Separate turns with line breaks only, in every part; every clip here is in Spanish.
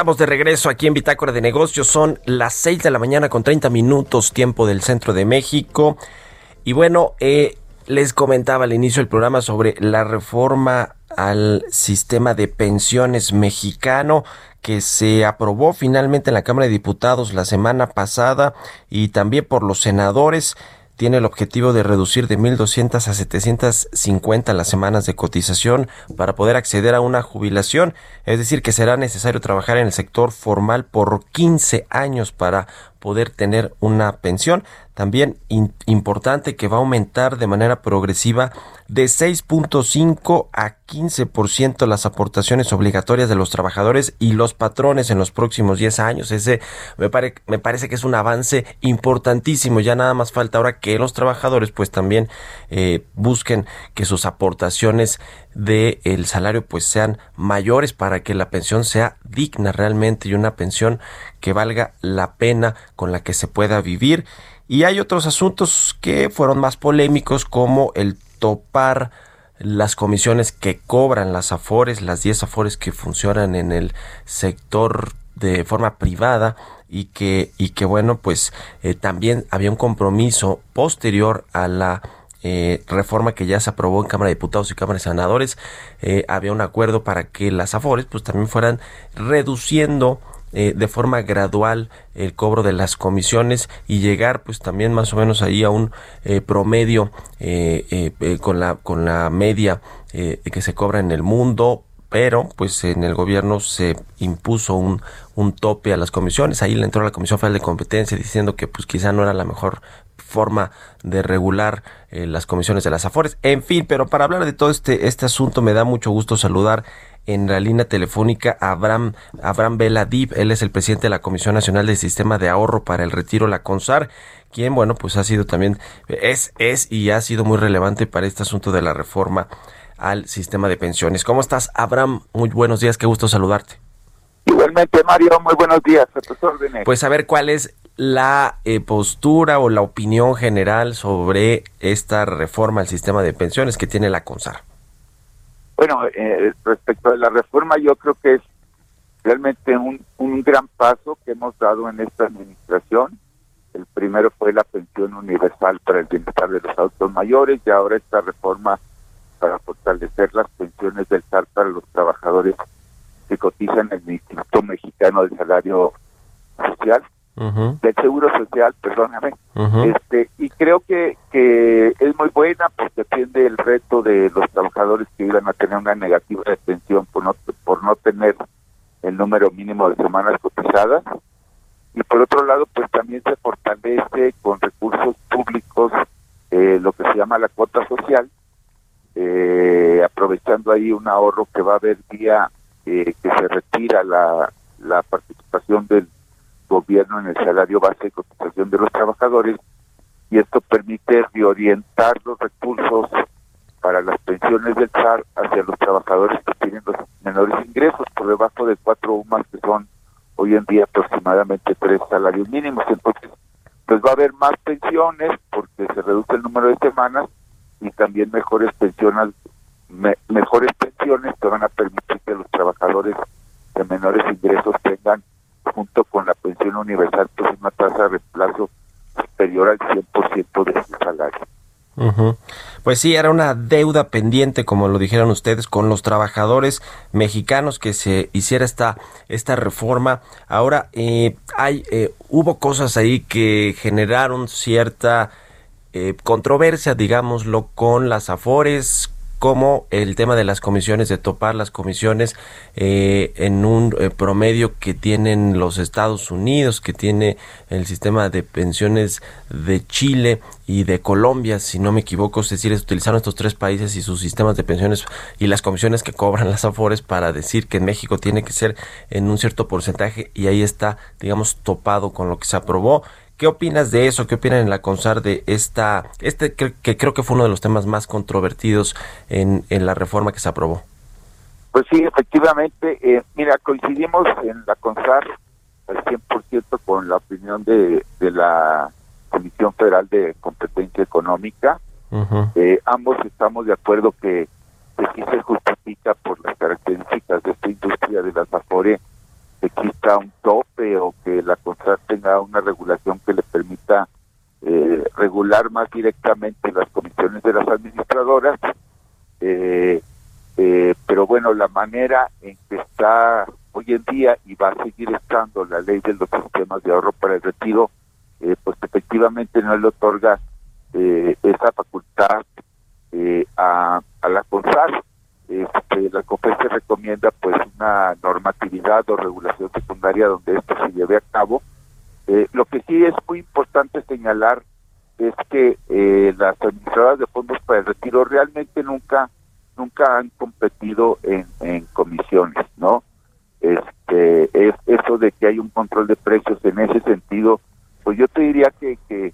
Estamos de regreso aquí en Bitácora de Negocios. Son las 6 de la mañana con 30 minutos tiempo del centro de México. Y bueno, eh, les comentaba al inicio del programa sobre la reforma al sistema de pensiones mexicano que se aprobó finalmente en la Cámara de Diputados la semana pasada y también por los senadores tiene el objetivo de reducir de 1.200 a 750 las semanas de cotización para poder acceder a una jubilación. Es decir, que será necesario trabajar en el sector formal por 15 años para poder tener una pensión. También importante que va a aumentar de manera progresiva de 6.5 a 15% las aportaciones obligatorias de los trabajadores y los patrones en los próximos 10 años. Ese me, me parece que es un avance importantísimo. Ya nada más falta ahora que los trabajadores pues también eh, busquen que sus aportaciones del el salario pues sean mayores para que la pensión sea digna realmente y una pensión que valga la pena con la que se pueda vivir. Y hay otros asuntos que fueron más polémicos como el topar las comisiones que cobran las afores, las 10 afores que funcionan en el sector de forma privada y que, y que bueno, pues eh, también había un compromiso posterior a la eh, reforma que ya se aprobó en Cámara de Diputados y Cámara de Senadores, eh, había un acuerdo para que las afores pues también fueran reduciendo eh, de forma gradual el cobro de las comisiones y llegar pues también más o menos ahí a un eh, promedio eh, con la con la media que se cobra en el mundo pero pues en el gobierno se impuso un, un tope a las comisiones. Ahí le entró la Comisión Federal de Competencia diciendo que pues quizá no era la mejor forma de regular las comisiones de las afores en fin pero para hablar de todo este este asunto me da mucho gusto saludar en la línea telefónica Abraham, Abraham Vela Dib, él es el presidente de la Comisión Nacional del Sistema de Ahorro para el Retiro, la CONSAR, quien, bueno, pues ha sido también, es, es y ha sido muy relevante para este asunto de la reforma al sistema de pensiones. ¿Cómo estás, Abraham? Muy buenos días, qué gusto saludarte.
Igualmente, Mario, muy buenos días, a tus órdenes.
Pues a ver cuál es la eh, postura o la opinión general sobre esta reforma al sistema de pensiones que tiene la CONSAR.
Bueno, eh, respecto a la reforma, yo creo que es realmente un, un gran paso que hemos dado en esta administración. El primero fue la pensión universal para el bienestar de los adultos mayores y ahora esta reforma para fortalecer las pensiones del SAR para los trabajadores que cotizan en el Instituto Mexicano del Salario Social del Seguro Social, perdóname. este Y creo que, que es muy buena porque atiende el reto de los trabajadores que iban a tener una negativa de pensión por no, por no tener el número mínimo de semanas cotizadas. Y por otro lado, pues también se fortalece con recursos públicos eh, lo que se llama la cuota social, eh, aprovechando ahí un ahorro que va a haber día eh, que se retira la, la participación del gobierno en el salario base de cotización de los trabajadores y esto permite reorientar los recursos para las pensiones del SAR hacia los trabajadores que tienen los menores ingresos por debajo de cuatro UMAS que son hoy en día aproximadamente tres salarios mínimos. Entonces, pues va a haber más pensiones porque se reduce el número de semanas y también mejores pensiones, mejores pensiones que van a permitir que los trabajadores de menores ingresos tengan junto con la pensión universal, pues una tasa de reemplazo superior al 100% de su salario.
Pues sí, era una deuda pendiente, como lo dijeron ustedes, con los trabajadores mexicanos que se hiciera esta, esta reforma. Ahora, eh, hay, eh, hubo cosas ahí que generaron cierta eh, controversia, digámoslo, con las afores, como el tema de las comisiones, de topar las comisiones eh, en un eh, promedio que tienen los Estados Unidos, que tiene el sistema de pensiones de Chile y de Colombia, si no me equivoco, es decir, utilizaron estos tres países y sus sistemas de pensiones y las comisiones que cobran las AFORES para decir que en México tiene que ser en un cierto porcentaje y ahí está, digamos, topado con lo que se aprobó. ¿Qué opinas de eso? ¿Qué opinan en la CONSAR de esta, este que creo que fue uno de los temas más controvertidos en, en la reforma que se aprobó?
Pues sí, efectivamente, eh, mira, coincidimos en la CONSAR al 100% con la opinión de, de la Comisión Federal de Competencia Económica. eh, ambos estamos de acuerdo que, que sí se justifica por las características de esta industria de las Afore exista un tope o que la CONSAR tenga una regulación que le permita eh, regular más directamente las comisiones de las administradoras. Eh, eh, pero bueno, la manera en que está hoy en día y va a seguir estando la ley de los sistemas de ahorro para el retiro, pues efectivamente no le otorga esa facultad a, a la CONSAR este, la COFESE recomienda pues una normatividad o regulación secundaria donde esto se lleve a cabo. Eh, lo que sí es muy importante señalar es que eh, las administradoras de fondos para el retiro realmente nunca nunca han competido en, comisiones, ¿no? Este, es eso de que hay un control de precios en ese sentido, pues yo te diría que, que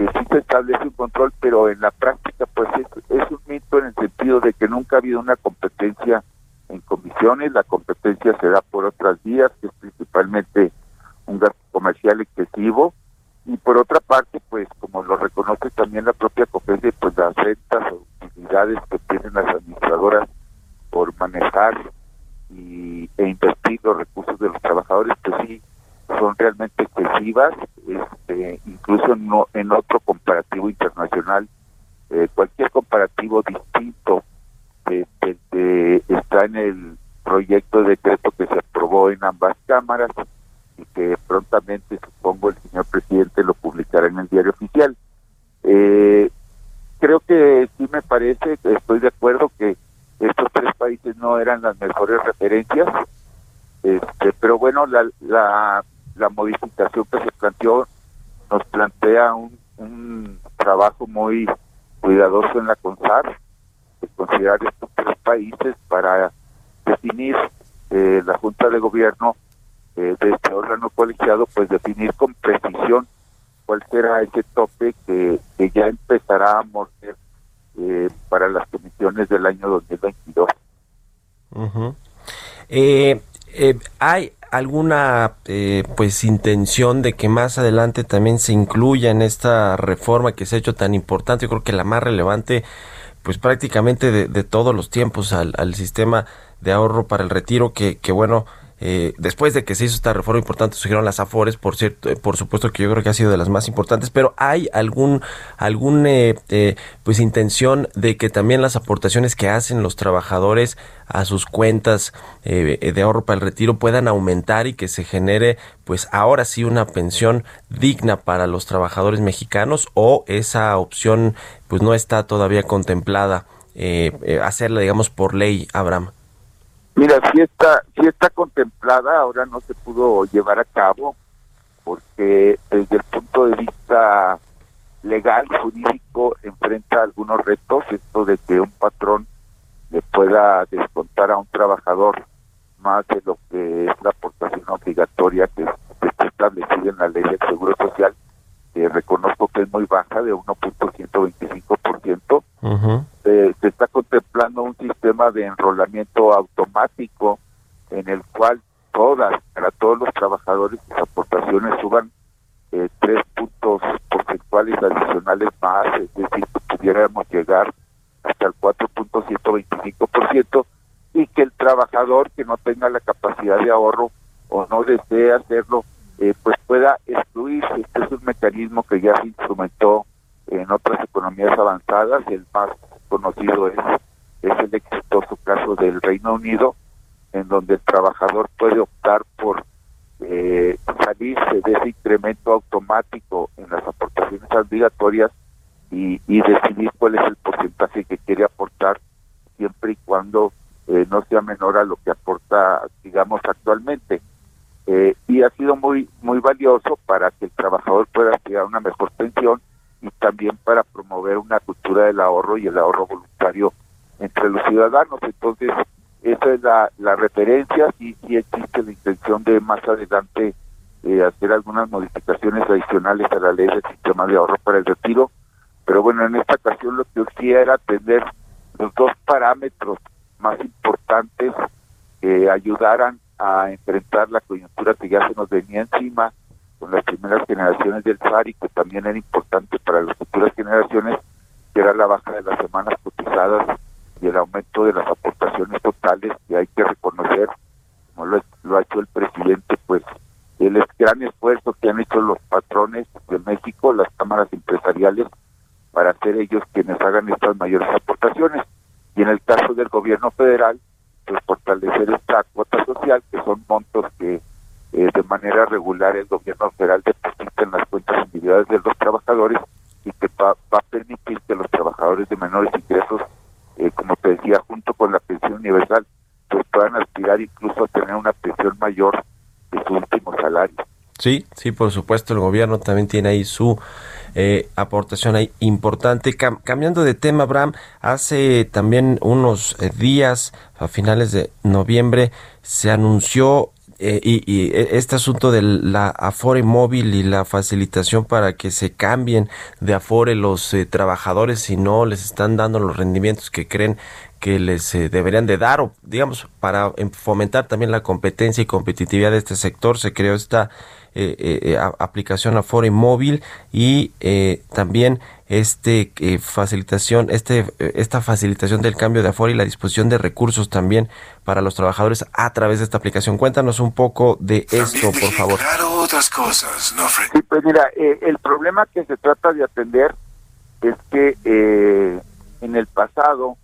que sí se establece un control, pero en la práctica pues es, un mito en el sentido de que nunca ha habido una competencia en comisiones, la competencia se da por otras vías, que es principalmente un gasto comercial excesivo, y por otra parte, pues como lo reconoce también la propia COPESE, pues las rentas o utilidades que tienen las administradoras por manejar y, e invertir los recursos de los trabajadores, pues sí, son realmente excesivas, este, incluso no, en otro comparativo internacional, eh, cualquier comparativo distinto este, está en el proyecto de decreto que se aprobó en ambas cámaras y que prontamente supongo el señor presidente lo publicará en el diario oficial. Eh, creo que sí parece, estoy de acuerdo que estos tres países no eran las mejores referencias, este, pero bueno, la, la la modificación que se planteó nos plantea un, trabajo muy cuidadoso en la CONSAR, de considerar estos tres países para definir eh, la Junta de Gobierno eh, de este órgano colegiado, pues definir con precisión cuál será ese tope que, que ya empezará a morder eh, para las comisiones del año 2022.
eh, hay alguna eh, pues intención de que más adelante también se incluya en esta reforma que se ha hecho tan importante? Yo creo que la más relevante pues prácticamente de, todos los tiempos al, sistema de ahorro para el retiro que bueno eh, después de que se hizo esta reforma importante surgieron las afores por cierto eh, por supuesto que yo creo que ha sido de las más importantes pero hay algún algún eh, eh, pues intención de que también las aportaciones que hacen los trabajadores a sus cuentas eh, de ahorro para el retiro puedan aumentar y que se genere pues ahora sí una pensión digna para los trabajadores mexicanos o esa opción pues no está todavía contemplada hacerla digamos por ley Abraham
Mira, si está, si está contemplada, ahora no se pudo llevar a cabo porque desde el punto de vista legal, jurídico, enfrenta algunos retos, esto de que un patrón le pueda descontar a un trabajador más de lo que es la aportación obligatoria que, está establecida en la ley del Seguro Social, que reconozco que es muy baja, de 1.125%. Uh eh, se está contemplando un sistema de enrolamiento automático en el cual todas, para todos los trabajadores, sus aportaciones suban eh, tres puntos porcentuales adicionales más, es decir, pudiéramos llegar hasta el 4.125% y que el trabajador que no tenga la capacidad de ahorro o no desee hacerlo, eh, pues pueda excluirse. Este es un mecanismo que ya se instrumentó en otras economías avanzadas, el más conocido es, es el exitoso caso del Reino Unido, en donde el trabajador puede optar por eh, salirse de ese incremento automático en las aportaciones obligatorias y, decidir cuál es el porcentaje que quiere aportar siempre y cuando eh, no sea menor a lo que aporta, digamos, actualmente. Eh, y ha sido muy muy valioso para que el trabajador pueda llegar a una mejor pensión y también para promover una cultura del ahorro y el ahorro voluntario entre los ciudadanos. Entonces, esa es la, la referencia, y sí existe la intención de más adelante eh, hacer algunas modificaciones adicionales a la ley del sistema de ahorro para el retiro, pero bueno, en esta ocasión lo que hacía era tener los dos parámetros más importantes que ayudaran a enfrentar la coyuntura que ya se nos venía encima con las primeras generaciones del FAR y que también era importante para las futuras generaciones, que era la baja de las semanas cotizadas y el aumento de las aportaciones totales que hay que reconocer, como lo, lo ha hecho el presidente, pues el gran esfuerzo que han hecho los patrones de México, las cámaras empresariales, para ser ellos quienes hagan estas mayores aportaciones. Y en el caso del gobierno federal, pues fortalecer esta cuota social, que son montos que eh, de manera regular el gobierno federal deposita en las cuentas individuales de los trabajadores y que va, a permitir que los trabajadores de menores ingresos, eh, como te decía, junto con la pensión universal, pues puedan aspirar incluso a tener una pensión mayor de su último salario.
Sí, sí, por supuesto, el gobierno también tiene ahí su eh, aportación ahí importante. cambiando de tema, Abraham, hace también unos eh, días, a finales de noviembre, se anunció eh, y, este asunto de la Afore móvil y la facilitación para que se cambien de Afore los trabajadores si no les están dando los rendimientos que creen que les deberían de dar o digamos para fomentar también la competencia y competitividad de este sector se creó esta eh, eh, aplicación Afore móvil y eh, también este facilitación este esta facilitación del cambio de Afore y la disposición de recursos también para los trabajadores a través de esta aplicación cuéntanos un poco de esto por favor
otras cosas no
sí, pues mira el problema que se trata de atender es que en el pasado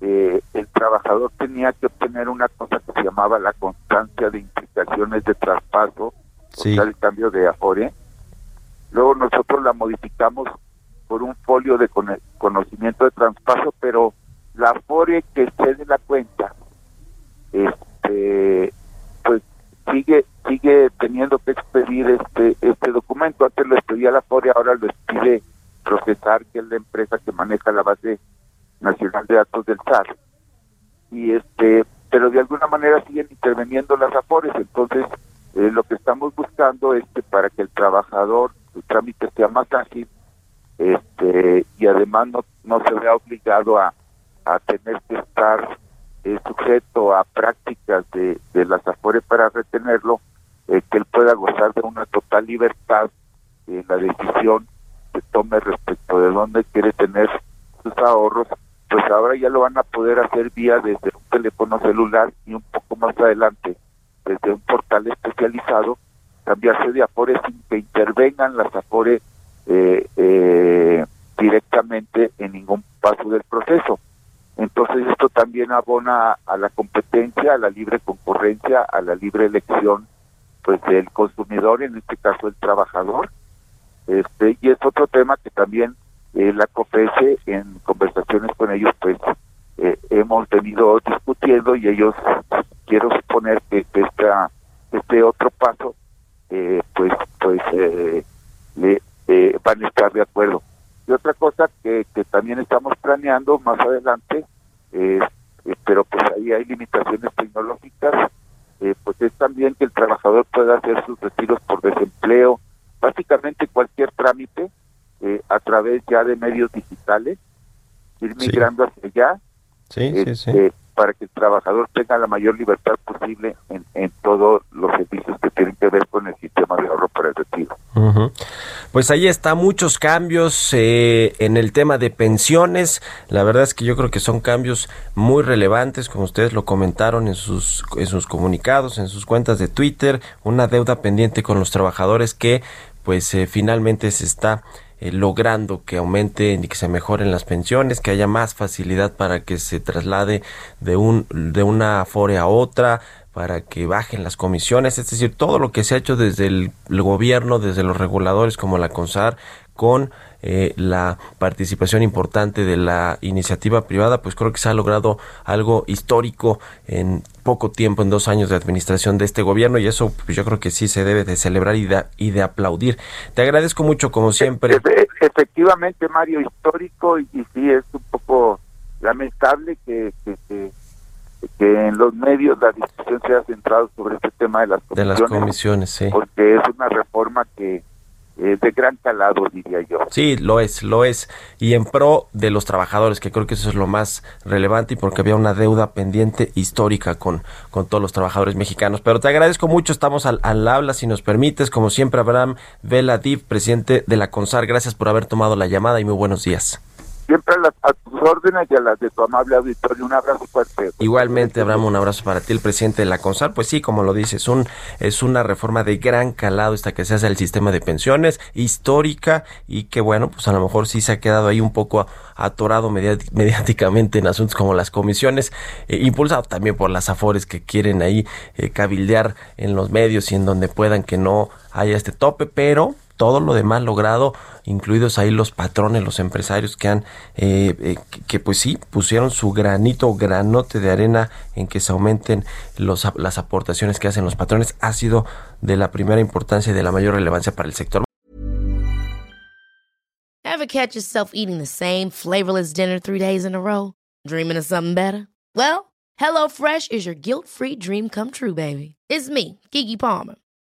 el trabajador tenía que obtener una cosa que se llamaba la constancia de implicaciones de traspaso sí. el cambio de Afore. Luego nosotros la modificamos por un folio de conocimiento de traspaso, pero la Afore que cede la cuenta, este, pues sigue sigue teniendo que expedir este este documento. Antes lo expedía la Afore, ahora lo expide Procesar, que es la empresa que maneja la base nacional de datos del SAR. Y este, pero de alguna manera siguen interviniendo las Afores, entonces eh, lo que estamos buscando es que para que el trabajador, el trámite sea más ágil este, y además no, no se vea obligado a, a tener que estar eh, sujeto a prácticas de, de las AFORE para retenerlo, eh, que él pueda gozar de una total libertad en la decisión que tome respecto de dónde quiere tener sus ahorros, pues ahora ya lo van a poder hacer vía desde un teléfono celular y un poco más adelante desde un portal especializado, cambiarse de Afore sin que intervengan las Afore eh, eh, directamente en ningún paso del proceso. Entonces esto también abona a la competencia, a la libre concurrencia, a la libre elección pues del consumidor, en este caso el trabajador. Este y es otro tema que también eh, la COFESE en conversaciones con ellos pues eh, hemos venido discutiendo y ellos quiero suponer que, esta, este otro paso eh, pues pues eh, van a estar de acuerdo y otra cosa que, que también estamos planeando más adelante pero pues ahí hay limitaciones tecnológicas pues es también que el trabajador pueda hacer sus retiros por desempleo básicamente cualquier trámite a través ya de medios digitales ir migrando hacia allá
Sí, sí, sí.
Este, para que el trabajador tenga la mayor libertad posible en, en todos
Pues ahí está, muchos cambios eh, en el tema de pensiones. La verdad es que yo creo que son cambios muy relevantes, como ustedes lo comentaron en sus, en sus comunicados, en sus cuentas de Twitter, una deuda pendiente con los trabajadores que pues eh, finalmente se está eh, logrando que aumenten y que se mejoren las pensiones, que haya más facilidad para que se traslade de un de una afore a otra, para que bajen las comisiones, es decir, todo lo que se ha hecho desde el, gobierno, desde los reguladores como la CONSAR, con eh, la participación importante de la iniciativa privada, pues creo que se ha logrado algo histórico en poco tiempo, en dos años de administración de este gobierno y eso pues yo creo que sí se debe de celebrar y de, y de aplaudir. Te agradezco mucho como siempre.
Efectivamente, Mario, histórico y, sí es un poco lamentable que, que, que, en los medios la discusión se ha centrado sobre este tema de las
comisiones. De las comisiones, sí.
Porque es una reforma que eh, de gran calado, diría yo.
Sí, lo es, lo es. Y en pro de los trabajadores, que creo que eso es lo más relevante y porque había una deuda pendiente histórica con, con todos los trabajadores mexicanos. Pero te agradezco mucho, estamos al, al habla, si nos permites. Como siempre, Abraham Vela Div, presidente de la CONSAR, gracias por haber tomado la llamada y muy buenos días.
Siempre a, tus órdenes y a las de tu amable auditorio. Un abrazo fuerte.
Igualmente, Abraham, un abrazo para ti, el presidente de la CONSAR. Pues sí, como lo dices, un, es una reforma de gran calado esta que se hace al sistema de pensiones, histórica y que bueno, pues a lo mejor sí se ha quedado ahí un poco atorado mediáticamente en asuntos como las comisiones, eh, impulsado también por las afores que quieren ahí eh, cabildear en los medios y en donde puedan que no haya este tope, pero todo lo demás logrado, incluidos ahí los patrones, los empresarios que han, eh, eh, que, pues sí, pusieron su granito, granote de arena en que se aumenten los, las aportaciones que hacen los patrones, ha sido de la primera importancia y de la mayor relevancia para el sector.
Ever catch yourself eating the same flavorless dinner three days in a row? Dreaming of something better? Well, HelloFresh is your guilt-free dream come true, baby. It's me, Kiki Palmer.